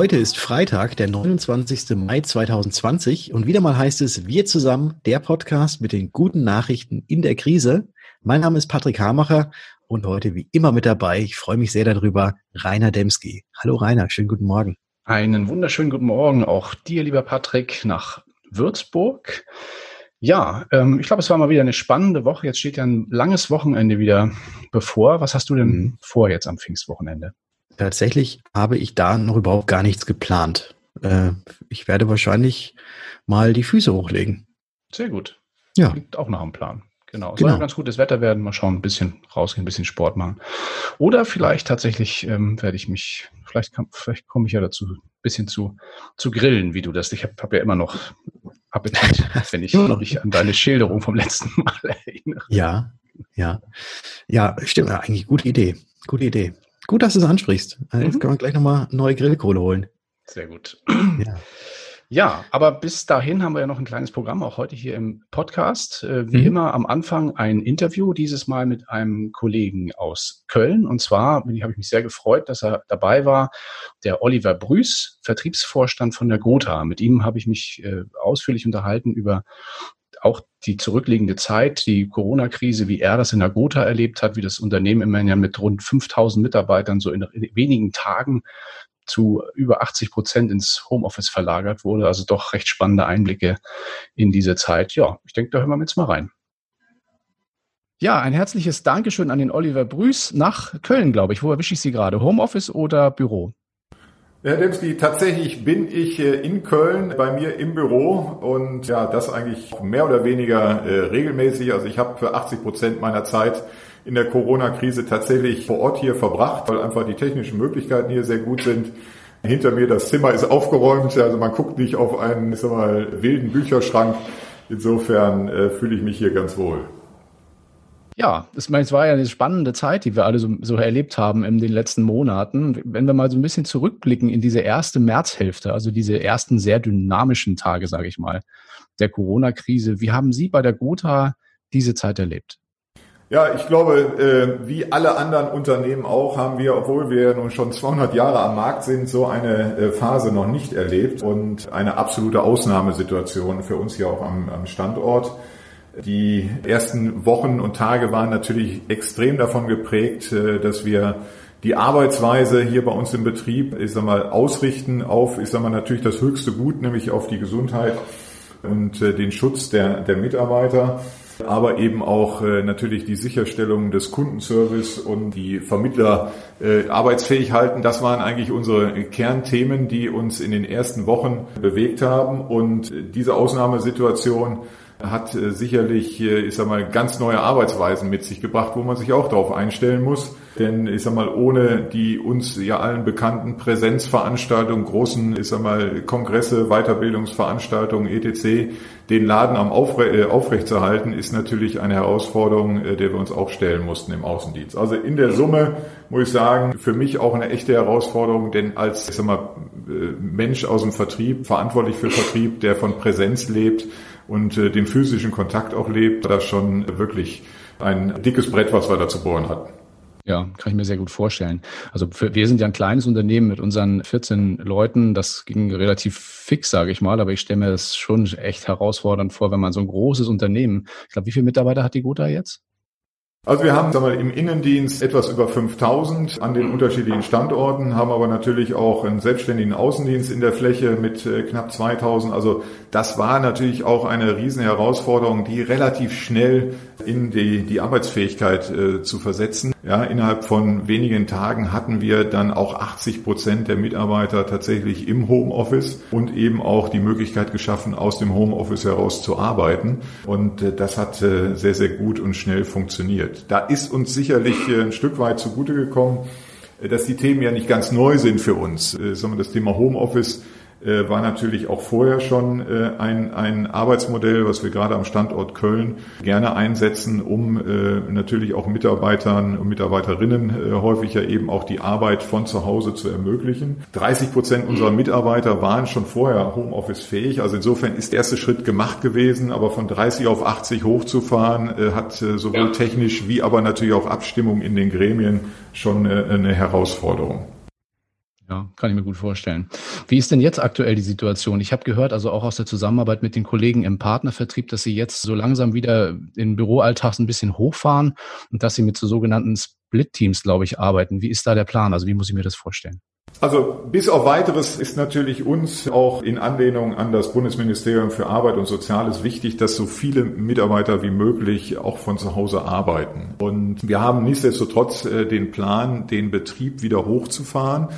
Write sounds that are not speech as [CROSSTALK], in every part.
Heute ist Freitag, der 29. Mai 2020 und wieder mal heißt es Wir zusammen, der Podcast mit den guten Nachrichten in der Krise. Mein Name ist Patrick Hamacher und heute wie immer mit dabei, ich freue mich sehr darüber, Rainer Demski. Hallo Rainer, schönen guten Morgen. Einen wunderschönen guten Morgen auch dir, lieber Patrick, nach Würzburg. Ja, ähm, ich glaube, es war mal wieder eine spannende Woche. Jetzt steht ja ein langes Wochenende wieder bevor. Was hast du denn mhm. vor jetzt am Pfingstwochenende? Tatsächlich habe ich da noch überhaupt gar nichts geplant. Äh, ich werde wahrscheinlich mal die Füße hochlegen. Sehr gut. Ja. Klingt auch nach einem Plan. Genau. Soll genau. ganz gutes Wetter werden. Mal schauen, ein bisschen rausgehen, ein bisschen Sport machen. Oder vielleicht tatsächlich ähm, werde ich mich, vielleicht, vielleicht komme ich ja dazu, ein bisschen zu, zu grillen, wie du das. Ich habe hab ja immer noch Appetit, [LAUGHS] wenn ich mich an deine Schilderung vom letzten Mal [LAUGHS] erinnere. Ja, ja. Ja, stimmt. Eigentlich gute Idee. Gute Idee. Gut, dass du es ansprichst. Äh, jetzt mhm. können wir gleich nochmal neue Grillkohle holen. Sehr gut. [CLEARS THROAT] Ja. Ja, aber bis dahin haben wir ja noch ein kleines Programm, auch heute hier im Podcast. Äh, wie mhm. immer am Anfang ein Interview, dieses Mal mit einem Kollegen aus Köln. Und zwar habe ich mich sehr gefreut, dass er dabei war, der Oliver Brüß, Vertriebsvorstand von der Gotha. Mit ihm habe ich mich äh, ausführlich unterhalten über auch die zurückliegende Zeit, die Corona-Krise, wie er das in der Gotha erlebt hat, wie das Unternehmen immerhin ja mit rund 5000 Mitarbeitern so in wenigen Tagen zu über 80 Prozent ins Homeoffice verlagert wurde. Also doch recht spannende Einblicke in diese Zeit. Ja, ich denke, da hören wir jetzt mal rein. Ja, ein herzliches Dankeschön an den Oliver Brüß nach Köln, glaube ich. Wo erwische ich Sie gerade? Homeoffice oder Büro? Herr Demski, tatsächlich bin ich äh, in Köln bei mir im Büro und ja, das eigentlich mehr oder weniger äh, regelmäßig. Also ich habe für 80 Prozent meiner Zeit in der Corona-Krise tatsächlich vor Ort hier verbracht, weil einfach die technischen Möglichkeiten hier sehr gut sind. Hinter mir das Zimmer ist aufgeräumt, also man guckt nicht auf einen, ich sag mal, wilden Bücherschrank. Insofern äh, fühle ich mich hier ganz wohl. Ja, es war ja eine spannende Zeit, die wir alle so, so, erlebt haben in den letzten Monaten. Wenn wir mal so ein bisschen zurückblicken in diese erste Märzhälfte, also diese ersten sehr dynamischen Tage, sage ich mal, der Corona-Krise, wie haben Sie bei der Gotha diese Zeit erlebt? Ja, ich glaube, äh, wie alle anderen Unternehmen auch, haben wir, obwohl wir nun schon 200 Jahre am Markt sind, so eine äh, Phase noch nicht erlebt und eine absolute Ausnahmesituation für uns hier auch am Standort. Die ersten Wochen und Tage waren natürlich extrem davon geprägt, äh, dass wir die Arbeitsweise hier bei uns im Betrieb, ich sag mal, ausrichten auf, ich sag mal, natürlich das höchste Gut, nämlich auf die Gesundheit und den Schutz der, der Mitarbeiter aber eben auch äh, natürlich die Sicherstellung des Kundenservice und die Vermittler äh, arbeitsfähig halten. Das waren eigentlich unsere Kernthemen, die uns in den ersten Wochen bewegt haben. Und diese Ausnahmesituation hat äh, sicherlich, äh, ich sag mal, ganz neue Arbeitsweisen mit sich gebracht, wo man sich auch darauf einstellen muss. Denn ich sag mal, ohne die uns ja allen bekannten Präsenzveranstaltungen, großen, ich sag mal, Kongresse, Weiterbildungsveranstaltungen, etc., den Laden am Aufre äh, aufrechtzuerhalten, ist natürlich eine Herausforderung, der wir uns auch stellen mussten im Außendienst. Also in der Summe muss ich sagen, für mich auch eine echte Herausforderung, denn als ich sag mal, Mensch aus dem Vertrieb, verantwortlich für Vertrieb, der von Präsenz lebt, und äh, den physischen Kontakt auch lebt, das schon wirklich ein dickes Brett, was wir da zu bohren hatten. Ja, kann ich mir sehr gut vorstellen. Also für, wir sind ja ein kleines Unternehmen mit unseren 14 Leuten. Das ging relativ fix, sage ich mal, aber ich stelle mir das schon echt herausfordernd vor, wenn man so ein großes Unternehmen, ich glaube, wie viele Mitarbeiter hat die Gotha jetzt? Also wir haben sagen wir, im Innendienst etwas über 5000 an den unterschiedlichen Standorten, haben aber natürlich auch einen selbstständigen Außendienst in der Fläche mit äh, knapp 2000. Also das war natürlich auch eine riesen Herausforderung, die relativ schnell in die, die Arbeitsfähigkeit äh, zu versetzen. Ja, innerhalb von wenigen Tagen hatten wir dann auch 80 Prozent der Mitarbeiter tatsächlich im Homeoffice und eben auch die Möglichkeit geschaffen, aus dem Homeoffice heraus zu arbeiten. Und äh, das hat äh, sehr, sehr gut und schnell funktioniert wird. Da ist uns sicherlich äh, ein Stück weit zugute gekommen, äh, dass die Themen ja nicht ganz neu sind für uns, äh, sondern das Thema Homeoffice äh, war natürlich auch vorher schon äh, ein, ein Arbeitsmodell, was wir gerade am Standort Köln gerne einsetzen, um äh, natürlich auch Mitarbeitern und Mitarbeiterinnen äh, häufig ja eben auch die Arbeit von zu Hause zu ermöglichen. 30 Prozent unserer Mitarbeiter waren schon vorher Homeoffice fähig. Also insofern ist der erste Schritt gemacht gewesen, aber von 30 auf 80 hochzufahren, äh, hat äh, sowohl ja. technisch wie aber natürlich auch Abstimmung in den Gremien schon äh, eine Herausforderung. Ja, kann ich mir gut vorstellen. Wie ist denn jetzt aktuell die Situation? Ich habe gehört, also auch aus der Zusammenarbeit mit den Kollegen im Partnervertrieb, dass sie jetzt so langsam wieder in Büroalltags ein bisschen hochfahren und dass sie mit so sogenannten Split-Teams, glaube ich, arbeiten. Wie ist da der Plan? Also wie muss ich mir das vorstellen? Also bis auf weiteres ist natürlich uns auch in Anlehnung an das Bundesministerium für Arbeit und Soziales wichtig, dass so viele Mitarbeiter wie möglich auch von zu Hause arbeiten. Und wir haben nichtsdestotrotz äh, den Plan, den Betrieb wieder hochzufahren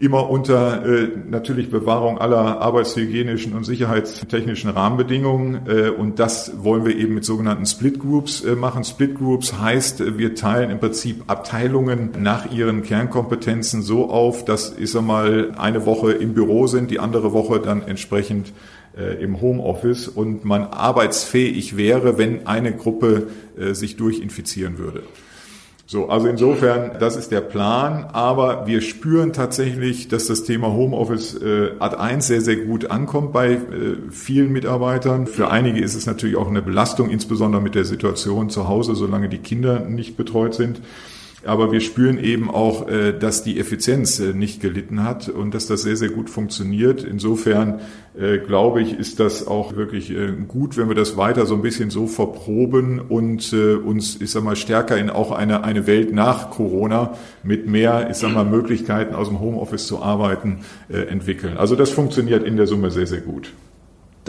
immer unter äh, natürlich Bewahrung aller arbeitshygienischen und sicherheitstechnischen Rahmenbedingungen. Äh, und das wollen wir eben mit sogenannten Split Groups äh, machen. Split Groups heißt, äh, wir teilen im Prinzip Abteilungen nach ihren Kernkompetenzen so auf, dass ich sag mal eine Woche im Büro sind, die andere Woche dann entsprechend äh, im Homeoffice und man arbeitsfähig wäre, wenn eine Gruppe äh, sich durchinfizieren würde. So, also insofern, das ist der Plan, aber wir spüren tatsächlich, dass das Thema Homeoffice äh, Ad 1 sehr, sehr gut ankommt bei äh, vielen Mitarbeitern. Für einige ist es natürlich auch eine Belastung, insbesondere mit der Situation zu Hause, solange die Kinder nicht betreut sind. Aber wir spüren eben auch, äh, dass die Effizienz äh, nicht gelitten hat und dass das sehr, sehr gut funktioniert. Insofern äh, glaube ich, ist das auch wirklich gut, wenn wir das weiter so ein bisschen so verproben und uns, ich sag mal, stärker in auch eine, eine Welt nach Corona mit mehr, ich sag mal, Möglichkeiten aus dem Homeoffice zu arbeiten entwickeln. Also das funktioniert in der Summe sehr, sehr gut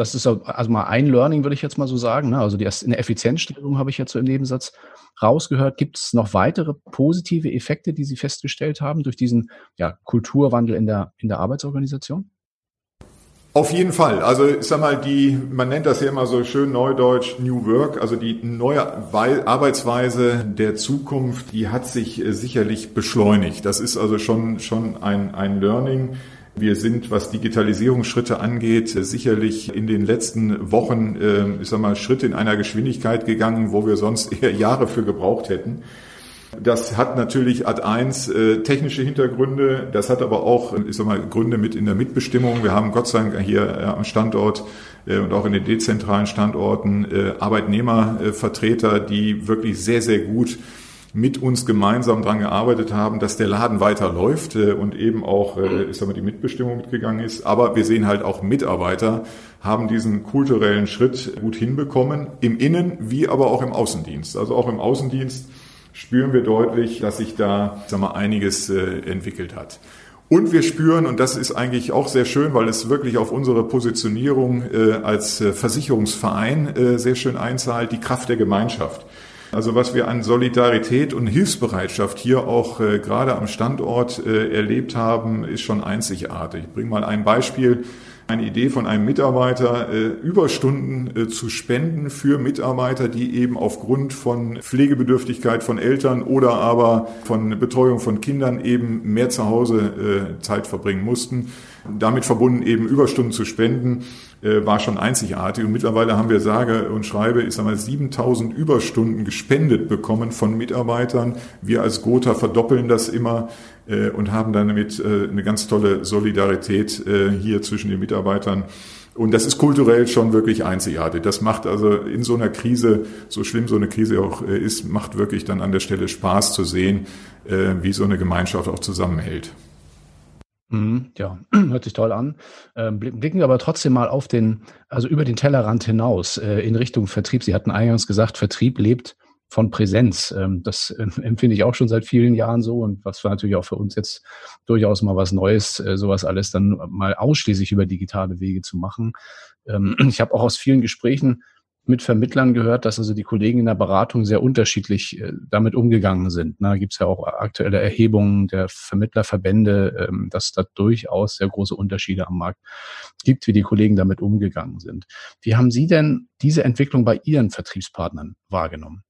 das ist also mal ein Learning, würde ich jetzt mal so sagen. Ne? Also die, eine Effizienzsteigerung habe ich jetzt so im Nebensatz rausgehört. Gibt es noch weitere positive Effekte, die Sie festgestellt haben durch diesen ja, Kulturwandel in der, in der Arbeitsorganisation? Auf jeden Fall. Also ich sag mal, die, man nennt das ja immer so schön neudeutsch New Work, also die neue Arbeitsweise der Zukunft, die hat sich äh, sicherlich beschleunigt. Das ist also schon, schon ein, ein Learning. Wir sind, was Digitalisierungsschritte angeht, sicherlich in den letzten Wochen, äh, ich sag mal, Schritte in einer Geschwindigkeit gegangen, wo wir sonst [LAUGHS] eher Jahre für gebraucht hätten. Das hat natürlich Ad 1 äh, technische Hintergründe, das hat aber auch, ich sag mal, Gründe mit in der Mitbestimmung. Wir haben Gott sei Dank hier äh, am Standort äh, und auch in den dezentralen Standorten äh, Arbeitnehmervertreter, die wirklich sehr, sehr gut mit uns gemeinsam daran gearbeitet haben, dass der Laden weiterläuft äh, und eben auch, äh, ich sag mal, die Mitbestimmung mitgegangen ist. Aber wir sehen halt auch Mitarbeiter haben diesen kulturellen Schritt gut hinbekommen, im Innen- wie aber auch im Außendienst. Also auch im Außendienst spüren wir deutlich, dass sich da, sag mal, einiges äh, entwickelt hat. Und wir spüren, und das ist eigentlich auch sehr schön, weil es wirklich auf unsere Positionierung äh, als Versicherungsverein äh, sehr schön einzahlt, die Kraft der Gemeinschaft. Also was wir an Solidarität und Hilfsbereitschaft hier auch äh, gerade am Standort äh, erlebt haben, ist schon einzigartig. Ich bringe mal ein Beispiel eine Idee von einem Mitarbeiter, äh, Überstunden äh, zu spenden für Mitarbeiter, die eben aufgrund von Pflegebedürftigkeit von Eltern oder aber von Betreuung von Kindern eben mehr zu Hause äh, Zeit verbringen mussten. Damit verbunden eben Überstunden zu spenden, äh, war schon einzigartig. Und mittlerweile haben wir sage und schreibe, ich sage mal, 7000 Überstunden gespendet bekommen von Mitarbeitern. Wir als Gotha verdoppeln das immer äh, und haben damit äh, eine ganz tolle Solidarität äh, hier zwischen den Mitarbeitern. Und das ist kulturell schon wirklich einzigartig. Das macht also in so einer Krise, so schlimm so eine Krise auch äh, ist, macht wirklich dann an der Stelle Spaß zu sehen, äh, wie so eine Gemeinschaft auch zusammenhält. Mhm, ja, [CLEARS THROAT] hört sich toll an. Ähm, blicken wir aber trotzdem mal auf den, also über den Tellerrand hinaus äh, in Richtung Vertrieb. Sie hatten eingangs gesagt, Vertrieb lebt von Präsenz. Ähm, das ähm, [LAUGHS] empfinde ich auch schon seit vielen Jahren so und was war natürlich auch für uns jetzt durchaus mal was Neues, äh, sowas alles dann mal ausschließlich über digitale Wege zu machen. [CLEARS THROAT] Ich habe auch aus vielen Gesprächen mit Vermittlern gehört, dass also die Kollegen in der Beratung sehr unterschiedlich äh, damit umgegangen sind. Da gibt es ja auch aktuelle Erhebungen der Vermittlerverbände, ähm, dass da durchaus sehr große Unterschiede am Markt gibt, wie die Kollegen damit umgegangen sind. Wie haben Sie denn diese Entwicklung bei Ihren Vertriebspartnern wahrgenommen?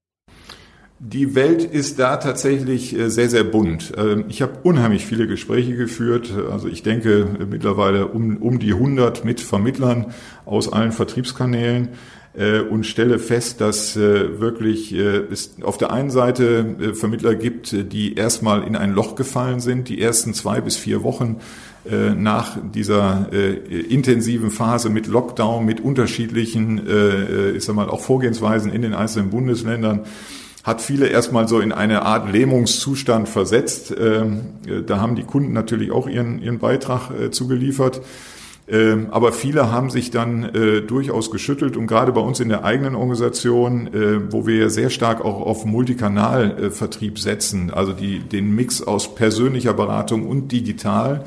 Die Welt ist da tatsächlich äh, sehr, sehr bunt. Ähm, ich habe unheimlich viele Gespräche geführt. Also ich denke mittlerweile um, um die 100 mit Vermittlern aus allen Vertriebskanälen. Äh, und stelle fest, dass äh, wirklich äh, es auf der einen Seite Vermittler gibt, die erstmal in ein Loch gefallen sind, die ersten zwei bis vier Wochen nach dieser intensiven Phase mit Lockdown, mit unterschiedlichen, ich sag mal, auch Vorgehensweisen in den einzelnen Bundesländern hat viele erstmal so in eine Art Lähmungszustand versetzt. Ähm, da haben die Kunden natürlich auch ihren, ihren Beitrag äh, zugeliefert. Ähm, aber viele haben sich dann äh, durchaus geschüttelt und gerade bei uns in der eigenen Organisation, äh, wo wir sehr stark auch auf Multikanalvertrieb setzen, also die, den Mix aus persönlicher Beratung und digital,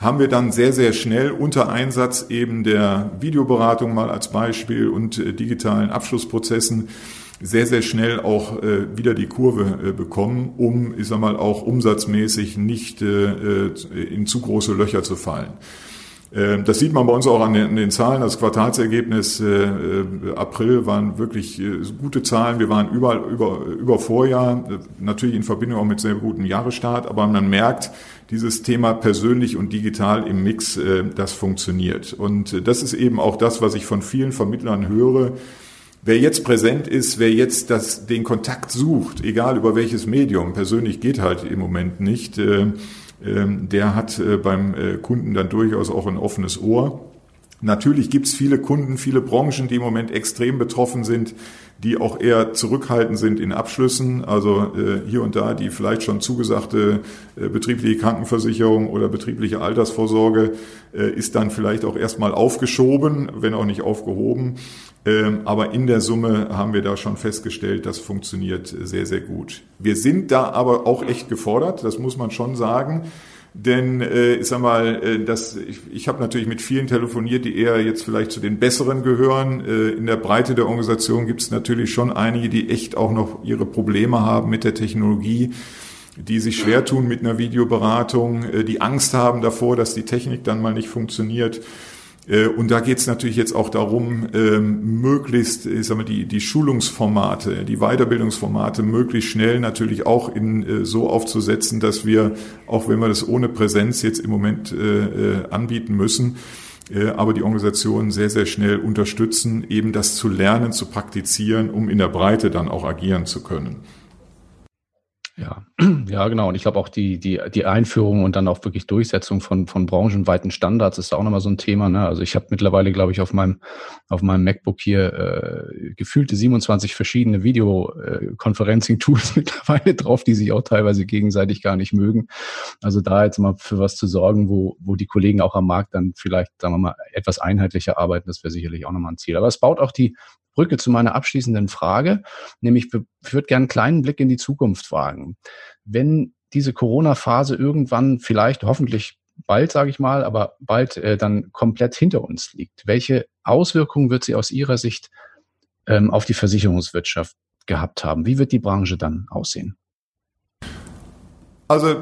haben wir dann sehr, sehr schnell unter Einsatz eben der Videoberatung mal als Beispiel und äh, digitalen Abschlussprozessen sehr, sehr schnell auch äh, wieder die Kurve äh, bekommen, um, ich sag mal, auch umsatzmäßig nicht äh, äh in zu große Löcher zu fallen. Ähm, das sieht man bei uns auch an den, Zahlen. Das Quartalsergebnis äh, äh, April waren wirklich äh, gute Zahlen. Wir waren überall über, über Vorjahr, natürlich in Verbindung auch mit sehr gutem Jahresstart, aber man merkt, dieses Thema persönlich und digital im Mix, das funktioniert. Und das ist eben auch das, was ich von vielen Vermittlern höre. Wer jetzt präsent ist, wer jetzt das, den Kontakt sucht, egal über welches Medium, persönlich geht halt im Moment nicht, ähm, der hat äh, beim äh, Kunden dann durchaus auch ein offenes Ohr. Natürlich gibt es viele Kunden, viele Branchen, die im Moment extrem betroffen sind, die auch eher zurückhaltend sind in Abschlüssen. Also äh, hier und da die vielleicht schon zugesagte äh, betriebliche Krankenversicherung oder betriebliche Altersvorsorge äh, ist dann vielleicht auch erstmal aufgeschoben, wenn auch nicht aufgehoben. Ähm, aber in der Summe haben wir da schon festgestellt, das funktioniert sehr, sehr gut. Wir sind da aber auch echt gefordert, das muss man schon sagen. Denn äh, ich sag mal, äh, das, ich, ich habe natürlich mit vielen telefoniert, die eher jetzt vielleicht zu den Besseren gehören. Äh, in der Breite der Organisation gibt es natürlich schon einige, die echt auch noch ihre Probleme haben mit der Technologie die sich schwer tun mit einer Videoberatung, äh, die Angst haben davor, dass die Technik dann mal nicht funktioniert. Äh, und da geht es natürlich jetzt auch darum, ähm, möglichst ich sag mal, die, die Schulungsformate, die Weiterbildungsformate möglichst schnell natürlich auch in, äh, so aufzusetzen, dass wir, auch wenn wir das ohne Präsenz jetzt im Moment äh, anbieten müssen, aber die Organisationen sehr, sehr schnell unterstützen, eben das zu lernen, zu praktizieren, um in der Breite dann auch agieren zu können. Ja, [CLEARS THROAT] ja, genau. Und ich glaube auch die, die, die Einführung und dann auch wirklich Durchsetzung von, von branchenweiten Standards ist auch nochmal so ein Thema. Ne? Also ich habe mittlerweile, glaube ich, auf meinem, auf meinem MacBook hier äh, gefühlte 27 verschiedene Videoconferencing-Tools [LAUGHS] mittlerweile drauf, die sich auch teilweise gegenseitig gar nicht mögen. Also da jetzt mal für was zu sorgen, wo, wo die Kollegen auch am Markt dann vielleicht, sagen wir mal, etwas einheitlicher arbeiten, das wäre sicherlich auch nochmal ein Ziel. Aber es baut auch die Brücke zu meiner abschließenden Frage, nämlich ich würde gerne einen kleinen Blick in die Zukunft wagen. Wenn diese Corona-Phase irgendwann vielleicht hoffentlich bald, sage ich mal, aber bald äh, dann komplett hinter uns liegt, welche Auswirkungen wird sie aus Ihrer Sicht ähm, auf die Versicherungswirtschaft gehabt haben? Wie wird die Branche dann aussehen? Also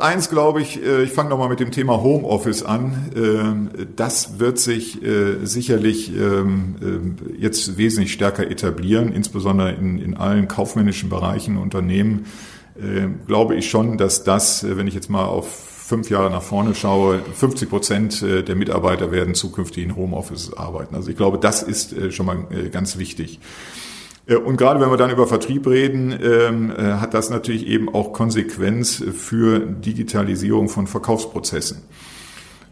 eins glaube ich, äh, ich fange nochmal mit dem Thema Homeoffice an. Ähm, das wird sich äh, sicherlich ähm, äh, jetzt wesentlich stärker etablieren, insbesondere in, in allen kaufmännischen Bereichen Unternehmen. Glaube ich schon, dass das, wenn ich jetzt mal auf fünf Jahre nach vorne schaue, 50 Prozent der Mitarbeiter werden zukünftig in Homeoffice arbeiten. Also ich glaube, das ist schon mal ganz wichtig. Äh, und gerade wenn wir dann über Vertrieb reden, ähm, äh, hat das natürlich eben auch Konsequenz für Digitalisierung von Verkaufsprozessen.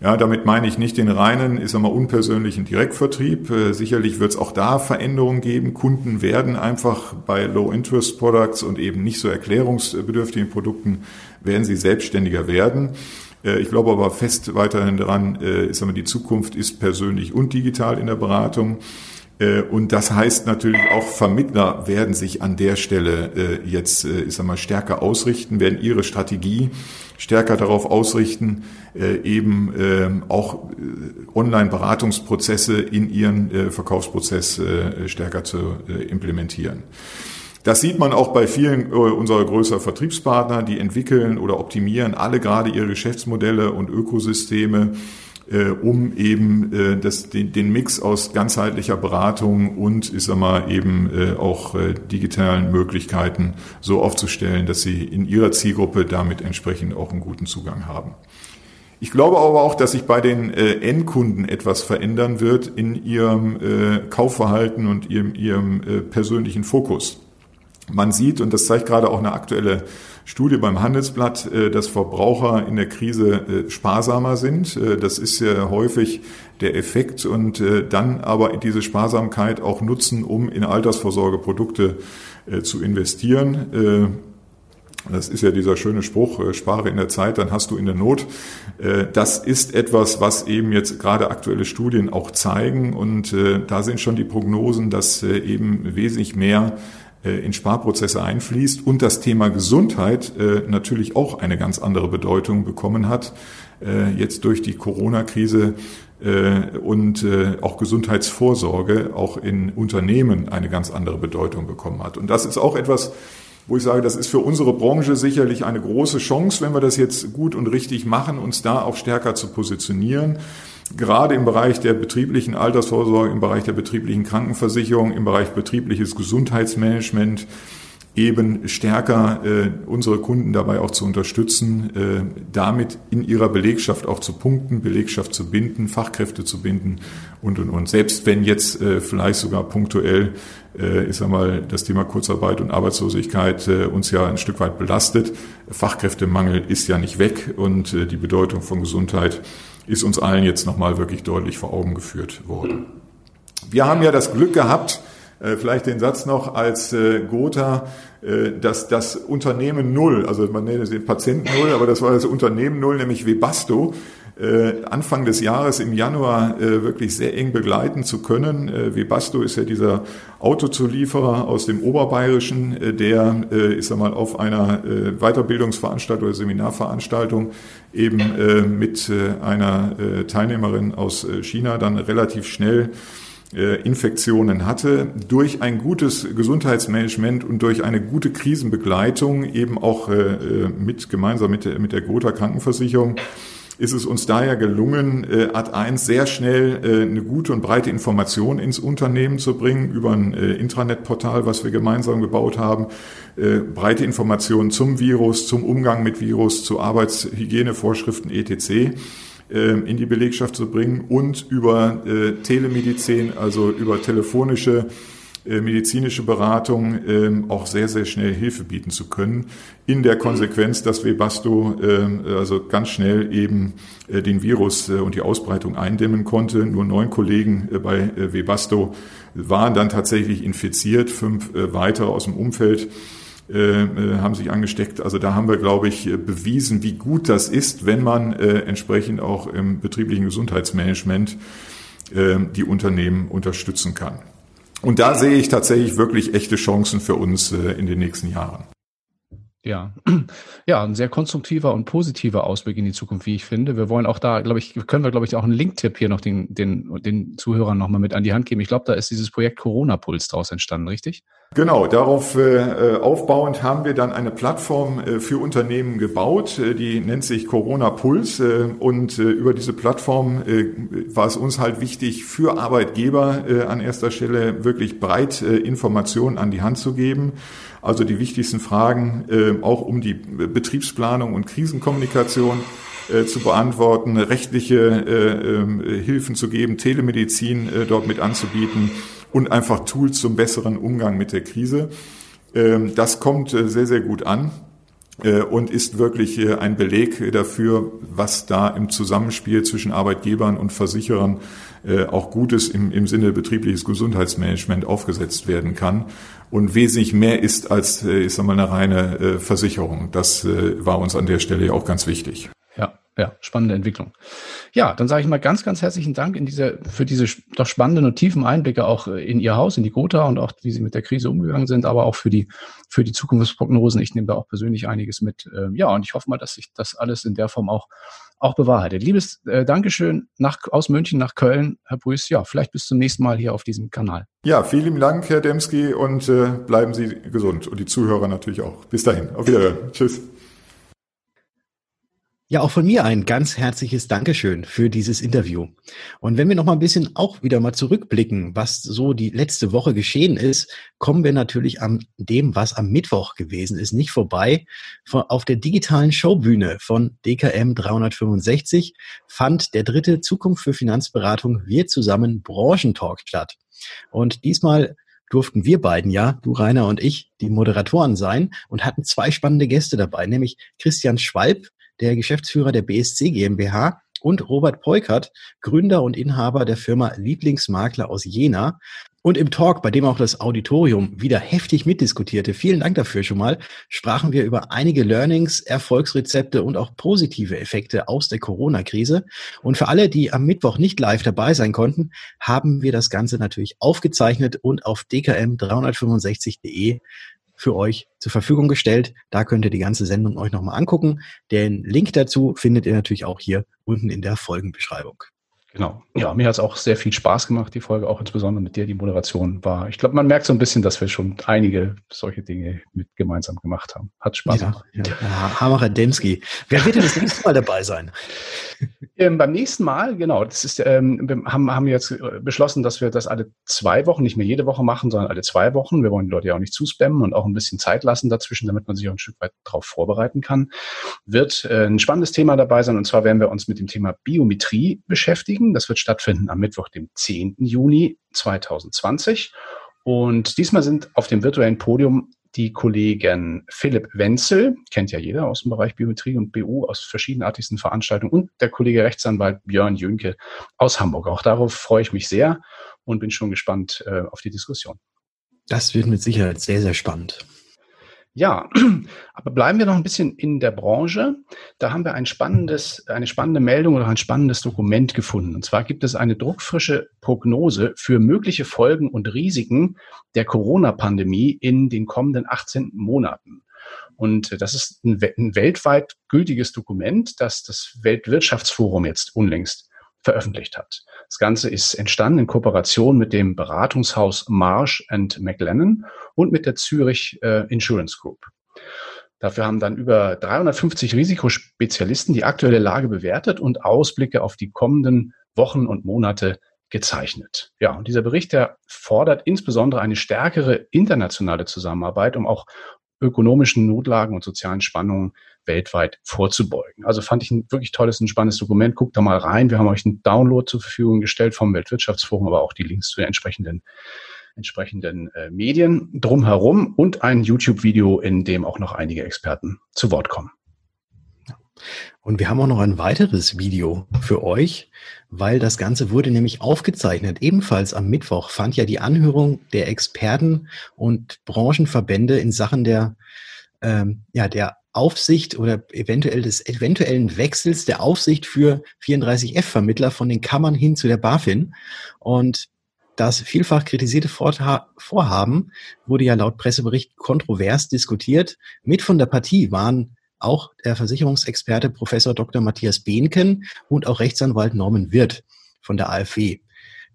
Ja, damit meine ich nicht den reinen, ich sag mal, unpersönlichen Direktvertrieb. Äh, sicherlich wird es auch da Veränderungen geben. Kunden werden einfach bei Low-Interest-Products und eben nicht so erklärungsbedürftigen Produkten, werden sie selbstständiger werden. Ich glaube aber fest weiterhin daran, ich sag mal, die Zukunft ist persönlich und digital in der Beratung. Äh, und das heißt natürlich auch, Vermittler werden sich an der Stelle äh, jetzt, äh, ich sag mal, stärker ausrichten, werden ihre Strategie stärker darauf ausrichten, eben ähm, auch Online-Beratungsprozesse in ihren Verkaufsprozess stärker zu implementieren. Das sieht man auch bei vielen unserer größeren Vertriebspartner, die entwickeln oder optimieren alle gerade ihre Geschäftsmodelle und Ökosysteme äh, um eben äh, das, den, den Mix aus ganzheitlicher Beratung und, ich sag mal, eben äh, auch äh, digitalen Möglichkeiten so aufzustellen, dass sie in ihrer Zielgruppe damit entsprechend auch einen guten Zugang haben. Ich glaube aber auch, dass sich bei den äh, Endkunden etwas verändern wird in ihrem äh, Kaufverhalten und ihrem, ihrem äh, persönlichen Fokus. Man sieht, und das zeigt gerade auch eine aktuelle Studie beim Handelsblatt, äh, dass Verbraucher in der Krise äh, sparsamer sind. Äh, das ist ja häufig der Effekt und dann aber diese Sparsamkeit auch nutzen, um in Altersvorsorgeprodukte zu investieren. Das ist ja dieser schöne Spruch, spare in der Zeit, dann hast du in der Not. Das ist etwas, was eben jetzt gerade aktuelle Studien auch zeigen. Und da sind schon die Prognosen, dass eben wesentlich mehr in Sparprozesse einfließt und das Thema Gesundheit äh, natürlich auch eine ganz andere Bedeutung bekommen hat, äh, jetzt durch die Corona-Krise und auch Gesundheitsvorsorge auch in Unternehmen eine ganz andere Bedeutung bekommen hat. Und das ist auch etwas, wo ich sage, das ist für unsere Branche sicherlich eine große Chance, wenn wir das jetzt gut und richtig machen, uns da auch stärker zu positionieren gerade im Bereich der betrieblichen Altersvorsorge, im Bereich der betrieblichen Krankenversicherung, im Bereich betriebliches Gesundheitsmanagement eben stärker äh, unsere Kunden dabei auch zu unterstützen, äh, damit in ihrer Belegschaft auch zu punkten, Belegschaft zu binden, Fachkräfte zu binden und und und. Selbst wenn jetzt äh, vielleicht sogar punktuell, äh, ich sag mal, das Thema Kurzarbeit und Arbeitslosigkeit äh, uns ja ein Stück weit belastet, Fachkräftemangel ist ja nicht weg und äh, die Bedeutung von Gesundheit ist uns allen jetzt nochmal wirklich deutlich vor Augen geführt worden. Wir haben ja das Glück gehabt, äh, vielleicht den Satz noch als äh, Gotha, äh, dass das Unternehmen Null, also man nennt es den Patienten Null, aber das war das Unternehmen Null, nämlich Webasto, Anfang des Jahres im Januar wirklich sehr eng begleiten zu können. Webasto ist ja dieser Autozulieferer aus dem Oberbayerischen, der, ich sag mal, auf einer Weiterbildungsveranstaltung oder Seminarveranstaltung eben mit einer Teilnehmerin aus China dann relativ schnell äh, Infektionen hatte, durch ein gutes Gesundheitsmanagement und durch eine gute Krisenbegleitung, eben auch äh, äh, mit gemeinsam mit der, mit der Gotha Krankenversicherung, ist es uns daher gelungen, Ad 1 sehr schnell eine gute und breite Information ins Unternehmen zu bringen über ein Intranet-Portal, was wir gemeinsam gebaut haben. Breite Informationen zum Virus, zum Umgang mit Virus, zu Arbeitshygienevorschriften etc. Ähm, in die Belegschaft zu bringen und über äh, Telemedizin, also über telefonische äh, medizinische Beratung ähm, auch sehr, sehr schnell Hilfe bieten zu können. In der Konsequenz, dass Webasto ähm, also ganz schnell eben äh, den Virus und die Ausbreitung eindämmen konnte. Nur neun Kollegen bei Webasto waren dann tatsächlich infiziert, fünf weitere aus dem Umfeld äh, äh, haben sich angesteckt. Also da haben wir, glaube ich, bewiesen, wie gut das ist, wenn man äh, entsprechend auch im betrieblichen Gesundheitsmanagement äh, die Unternehmen unterstützen kann. Und da sehe ich tatsächlich wirklich echte Chancen für uns äh, in den nächsten Jahren. Ja, [CLEARS THROAT] ja, ein sehr konstruktiver und positiver Ausblick in die Zukunft, wie ich finde. Wir wollen auch da, glaube ich, können wir, glaube ich, auch einen Link-Tipp hier noch den, den, den Zuhörern nochmal mit an die Hand geben. Ich glaube, da ist dieses Projekt Corona-Puls daraus entstanden, richtig? Genau, darauf äh, aufbauend haben wir dann eine Plattform äh, für Unternehmen gebaut, äh, die nennt sich Corona Puls äh, und äh, über diese Plattform äh, war es uns halt wichtig, für Arbeitgeber an erster Stelle wirklich breit Informationen an die Hand zu geben. Also die wichtigsten Fragen auch um die Betriebsplanung und Krisenkommunikation zu beantworten, rechtliche ähm, Hilfen zu geben, Telemedizin dort mit anzubieten und einfach Tools zum besseren Umgang mit der Krise. Ähm, das kommt äh, sehr, sehr gut an äh, und ist wirklich äh, ein Beleg dafür, was da im Zusammenspiel zwischen Arbeitgebern und Versicherern auch Gutes im, im Sinne betriebliches Gesundheitsmanagement aufgesetzt werden kann und wesentlich mehr ist als, ich sag mal, eine reine Versicherung. Das war uns an der Stelle auch ganz wichtig. Ja, spannende Entwicklung. Ja, dann sage ich mal ganz, ganz herzlichen Dank in diese, für diese doch spannenden und tiefen Einblicke auch äh, in Ihr Haus, in die Gotha und auch, wie Sie mit der Krise umgegangen sind, aber auch für die, für die Zukunftsprognosen. Ich nehme da auch persönlich einiges mit. Ähm, ja, und ich hoffe mal, dass sich das alles in der Form auch, auch bewahrheitet. Liebes äh, Dankeschön nach, aus München nach Köln, Herr Brüß. Ja, vielleicht bis zum nächsten Mal hier auf diesem Kanal. Ja, vielen Dank, Herr Demski, und äh, bleiben Sie gesund und die Zuhörer natürlich auch. Bis dahin. Auf Wiederhören. Tschüss. Ja, auch von mir ein ganz herzliches Dankeschön für dieses Interview. Und wenn wir noch mal ein bisschen auch wieder mal zurückblicken, was so die letzte Woche geschehen ist, kommen wir natürlich an dem, was am Mittwoch gewesen ist, nicht vorbei. Auf der digitalen Showbühne von DKM 365 fand der dritte Zukunft für Finanzberatung Wir zusammen Branchentalk statt. Und diesmal durften wir beiden ja, du Rainer und ich, die Moderatoren sein und hatten zwei spannende Gäste dabei, nämlich Christian Schwalb, der Geschäftsführer der BSC GmbH und Robert Peukert, Gründer und Inhaber der Firma Lieblingsmakler aus Jena. Und im Talk, bei dem auch das Auditorium wieder heftig mitdiskutierte, vielen Dank dafür schon mal, sprachen wir über einige Learnings, Erfolgsrezepte und auch positive Effekte aus der Corona-Krise. Und für alle, die am Mittwoch nicht live dabei sein konnten, haben wir das Ganze natürlich aufgezeichnet und auf dkm365.de für euch zur Verfügung gestellt. Da könnt ihr die ganze Sendung euch nochmal angucken. Den Link dazu findet ihr natürlich auch hier unten in der Folgenbeschreibung. Genau. Ja, mir hat es auch sehr viel Spaß gemacht, die Folge, auch insbesondere mit dir, die Moderation war. Ich glaube, man merkt so ein bisschen, dass wir schon einige solche Dinge mit gemeinsam gemacht haben. Hat Spaß ja, gemacht. Ja, Hamacher Demski. Wer wird denn das nächste Mal dabei sein? Ähm, beim nächsten Mal, genau, das ist, ähm, wir haben, haben jetzt äh, beschlossen, dass wir das alle zwei Wochen, nicht mehr jede Woche machen, sondern alle zwei Wochen. Wir wollen die Leute ja auch nicht zuspammen und auch ein bisschen Zeit lassen dazwischen, damit man sich auch ein Stück weit darauf vorbereiten kann. Wird äh, ein spannendes Thema dabei sein und zwar werden wir uns mit dem Thema Biometrie beschäftigen. Das wird stattfinden am Mittwoch, dem 10. Juni 2020. Und diesmal sind auf dem virtuellen Podium die Kollegen Philipp Wenzel, kennt ja jeder aus dem Bereich Biometrie und BU aus verschiedenartigsten Veranstaltungen und der Kollege Rechtsanwalt Björn Jönke aus Hamburg. Auch darauf freue ich mich sehr und bin schon gespannt äh, auf die Diskussion. Das wird mit Sicherheit sehr, sehr spannend. Ja, [CLEARS THROAT] aber bleiben wir noch ein bisschen in der Branche. Da haben wir ein spannendes, eine spannende Meldung oder ein spannendes Dokument gefunden. Und zwar gibt es eine druckfrische Prognose für mögliche Folgen und Risiken der Corona-Pandemie in den kommenden 18 Monaten. Und das ist ein, weltweit gültiges Dokument, das das Weltwirtschaftsforum jetzt unlängst veröffentlicht hat. Das Ganze ist entstanden in Kooperation mit dem Beratungshaus Marsh and McLennan und mit der Zürich äh, Insurance Group. Dafür haben dann über 350 Risikospezialisten die aktuelle Lage bewertet und Ausblicke auf die kommenden Wochen und Monate gezeichnet. Ja, und dieser Bericht, der fordert insbesondere eine stärkere internationale Zusammenarbeit, um auch ökonomischen Notlagen und sozialen Spannungen weltweit vorzubeugen. Also fand ich ein wirklich tolles und spannendes Dokument. Guckt da mal rein. Wir haben euch einen Download zur Verfügung gestellt vom Weltwirtschaftsforum, aber auch die Links zu den entsprechenden entsprechenden äh, Medien drumherum und ein YouTube-Video, in dem auch noch einige Experten zu Wort kommen. Und wir haben auch noch ein weiteres Video für euch, weil das Ganze wurde nämlich aufgezeichnet. Ebenfalls am Mittwoch fand ja die Anhörung der Experten und Branchenverbände in Sachen der, ähm, ja, der Aufsicht oder eventuell des eventuellen Wechsels der Aufsicht für 34F-Vermittler von den Kammern hin zu der BaFin. Und das vielfach kritisierte Vorhaben wurde ja laut Pressebericht kontrovers diskutiert. Mit von der Partie waren auch der Versicherungsexperte Professor Dr. Matthias Behnken und auch Rechtsanwalt Norman Wirth von der AfW,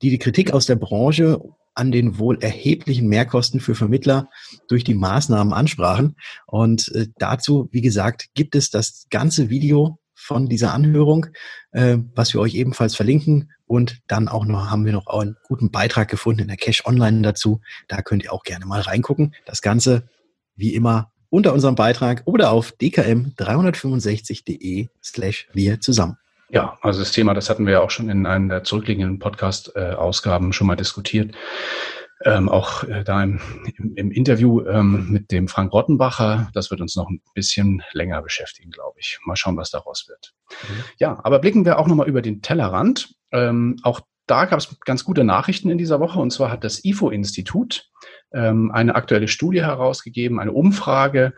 die die Kritik aus der Branche an den wohl erheblichen Mehrkosten für Vermittler durch die Maßnahmen ansprachen. Und äh, dazu, wie gesagt, gibt es das ganze Video von dieser Anhörung, äh, was wir euch ebenfalls verlinken. Und dann auch noch haben wir noch einen guten Beitrag gefunden in der Cash Online dazu. Da könnt ihr auch gerne mal reingucken. Das Ganze, wie immer, unter unserem Beitrag oder auf dkm365.de slash wir zusammen. Ja, also das Thema, das hatten wir ja auch schon in einem der zurückliegenden Podcast-Ausgaben schon mal diskutiert. Ähm, auch äh, da im, im, im Interview ähm, mit dem Frank Rottenbacher, das wird uns noch ein bisschen länger beschäftigen, glaube ich. Mal schauen, was daraus wird. Mhm. Ja, aber blicken wir auch nochmal über den Tellerrand. Ähm, auch da gab es ganz gute Nachrichten in dieser Woche. Und zwar hat das IFO-Institut ähm, eine aktuelle Studie herausgegeben, eine Umfrage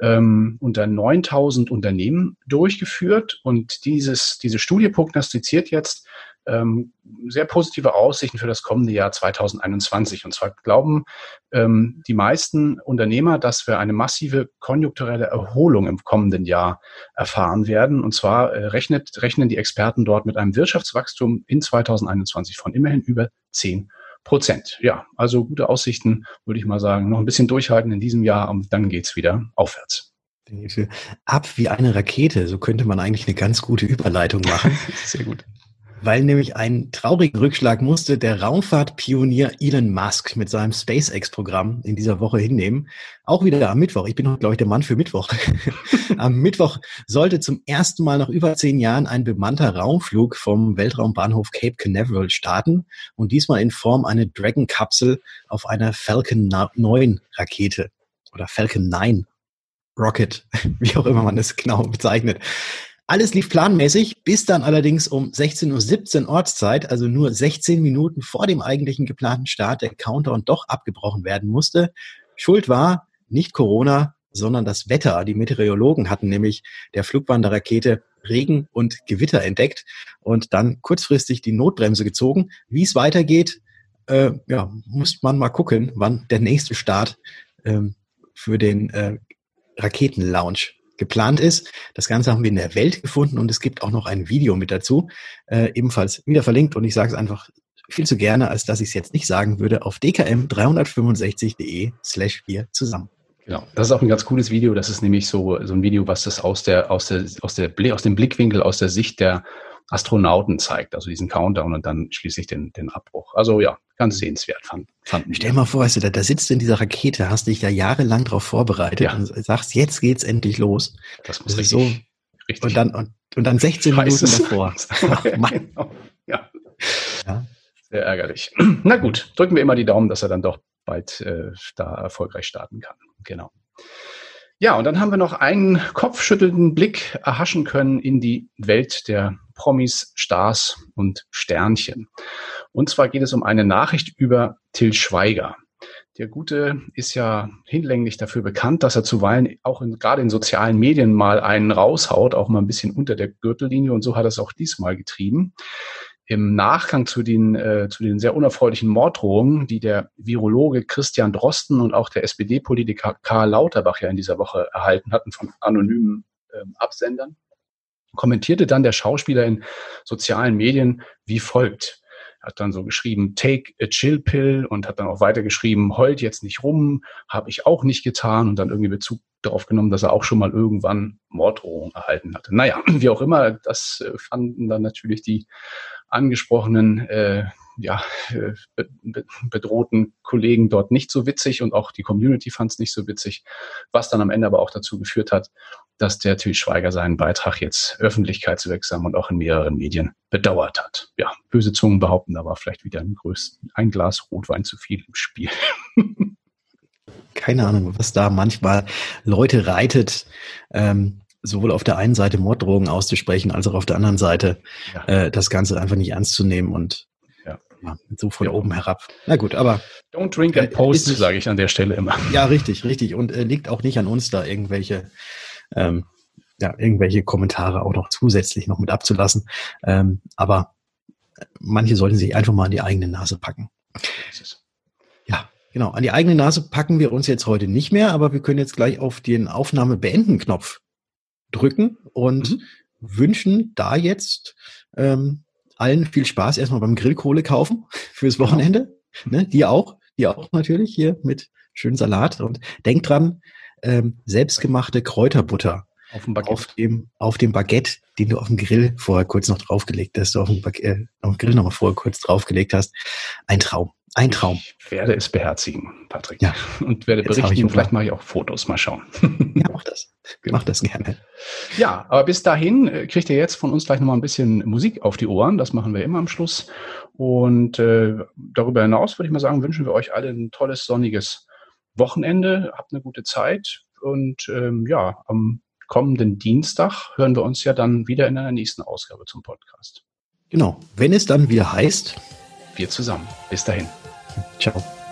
ähm, unter 9000 Unternehmen durchgeführt. Und dieses, diese Studie prognostiziert jetzt ähm, sehr positive Aussichten für das kommende Jahr 2021. Und zwar glauben ähm, die meisten Unternehmer, dass wir eine massive konjunkturelle Erholung im kommenden Jahr erfahren werden. Und zwar äh, rechnet, rechnen die Experten dort mit einem Wirtschaftswachstum in 2021 von immerhin über 10 Prozent. Ja, also gute Aussichten, würde ich mal sagen. Noch ein bisschen durchhalten in diesem Jahr und dann geht's wieder aufwärts. Ab wie eine Rakete, so könnte man eigentlich eine ganz gute Überleitung machen. [LAUGHS] Sehr gut. Weil nämlich einen traurigen Rückschlag musste der Raumfahrtpionier Elon Musk mit seinem SpaceX-Programm in dieser Woche hinnehmen. Auch wieder am Mittwoch. Ich bin heute, glaube ich, der Mann für Mittwoch. [LAUGHS] am Mittwoch sollte zum ersten Mal nach über zehn Jahren ein bemannter Raumflug vom Weltraumbahnhof Cape Canaveral starten und diesmal in Form einer Dragon-Kapsel auf einer Falcon 9 Rakete oder Falcon 9 Rocket, [LAUGHS] wie auch immer man das genau bezeichnet. Alles lief planmäßig, bis dann allerdings um 16.17 Uhr Ortszeit, also nur 16 Minuten vor dem eigentlichen geplanten Start, der Countdown doch abgebrochen werden musste. Schuld war nicht Corona, sondern das Wetter. Die Meteorologen hatten nämlich der Flugbahn der Rakete Regen und Gewitter entdeckt und dann kurzfristig die Notbremse gezogen. Wie es weitergeht, äh, ja, muss man mal gucken, wann der nächste Start ähm, für den äh, Raketenlaunch geplant ist. Das Ganze haben wir in der Welt gefunden und es gibt auch noch ein Video mit dazu, äh, ebenfalls wieder verlinkt und ich sage es einfach viel zu gerne, als dass ich es jetzt nicht sagen würde, auf dkm365.de slash wir zusammen. Genau, das ist auch ein ganz cooles Video. Das ist nämlich so, so ein Video, was das aus der, aus der, aus der, aus dem Blickwinkel, aus der Sicht der Astronauten zeigt, also diesen Countdown und dann schließlich den, den Abbruch. Also ja, ganz sehenswert fand, fanden Stell dir mal vor, weißt du, da, da sitzt du in dieser Rakete, hast dich ja jahrelang darauf vorbereitet ja. und sagst, jetzt geht's endlich los. Das muss das richtig, so, richtig. Und dann, und, und dann 16 Scheiße. [LAUGHS] Minuten davor. [LAUGHS] Ach, genau. ja. ja. Sehr ärgerlich. [CLEARS THROAT] Na gut, drücken wir immer die Daumen, dass er dann doch bald äh, da erfolgreich starten kann. Genau. Ja, und dann haben wir noch einen kopfschüttelnden Blick erhaschen können in die Welt der Promis, Stars und Sternchen. Und zwar geht es um eine Nachricht über Till Schweiger. Der Gute ist ja hinlänglich dafür bekannt, dass er zuweilen auch in, gerade in sozialen Medien mal einen raushaut, auch mal ein bisschen unter der Gürtellinie. Und so hat er es auch diesmal getrieben im Nachgang zu den, äh, zu den sehr unerfreulichen Morddrohungen, die der Virologe Christian Drosten und auch der SPD-Politiker Karl Lauterbach ja in dieser Woche erhalten hatten von anonymen äh, Absendern, kommentierte dann der Schauspieler in sozialen Medien wie folgt. Er hat dann so geschrieben, take a chill pill und hat dann auch weiter geschrieben, heult jetzt nicht rum, habe ich auch nicht getan und dann irgendwie Bezug darauf genommen, dass er auch schon mal irgendwann Morddrohungen erhalten hatte. Naja, wie auch immer, das äh, fanden dann natürlich die angesprochenen äh, ja, äh, bedrohten Kollegen dort nicht so witzig und auch die Community fand es nicht so witzig, was dann am Ende aber auch dazu geführt hat, dass der Til Schweiger seinen Beitrag jetzt öffentlichkeitswirksam und auch in mehreren Medien bedauert hat. Ja, böse Zungen behaupten, da war vielleicht wieder ein, größten, ein Glas Rotwein zu viel im Spiel. [LAUGHS] Keine Ahnung, was da manchmal Leute reitet. Ähm, sowohl auf der einen Seite Morddrogen auszusprechen, als auch auf der anderen Seite ja. äh, das Ganze einfach nicht ernst zu nehmen und ja. So von ja. oben herab. Na gut, aber. Don't drink and äh, post, äh, sage ich an der Stelle immer. Ja, richtig, richtig. Und äh, liegt auch nicht an uns, da irgendwelche, ähm, ja, irgendwelche Kommentare auch noch zusätzlich noch mit abzulassen. Ähm, aber manche sollten sich einfach mal an die eigene Nase packen. Ja, genau. An die eigene Nase packen wir uns jetzt heute nicht mehr, aber wir können jetzt gleich auf den Aufnahme beenden Knopf drücken und mhm. wünschen da jetzt ähm, allen viel Spaß erstmal beim Grillkohle kaufen [LAUGHS] fürs genau. Wochenende. Genau. Ne? Dir auch, dir auch natürlich hier mit schönen Salat und denk dran, ähm, selbstgemachte Kräuterbutter auf dem, auf dem, auf dem Baguette, den du auf dem Grill vorher kurz noch draufgelegt hast, du auf dem, äh, auf dem Grill noch mal vorher kurz draufgelegt hast. Ein Traum. Ein Traum. Ich werde es beherzigen, Patrick. Ja. [LAUGHS] Und werde Jetzt berichten. Vielleicht mache ich auch Fotos. Mal schauen. Ja, mach das. [LAUGHS] Genau. Mach das gerne. Ja, aber bis dahin äh, kriegt ihr jetzt von uns gleich nochmal ein bisschen Musik auf die Ohren. Das machen wir immer am Schluss. Und äh, darüber hinaus würde ich mal sagen, wünschen wir euch alle ein tolles, sonniges Wochenende. Habt eine gute Zeit. Und ähm, ja, am kommenden Dienstag hören wir uns ja dann wieder in einer nächsten Ausgabe zum Podcast. Genau. Wenn es dann wieder heißt, wir zusammen. Bis dahin. Tchau.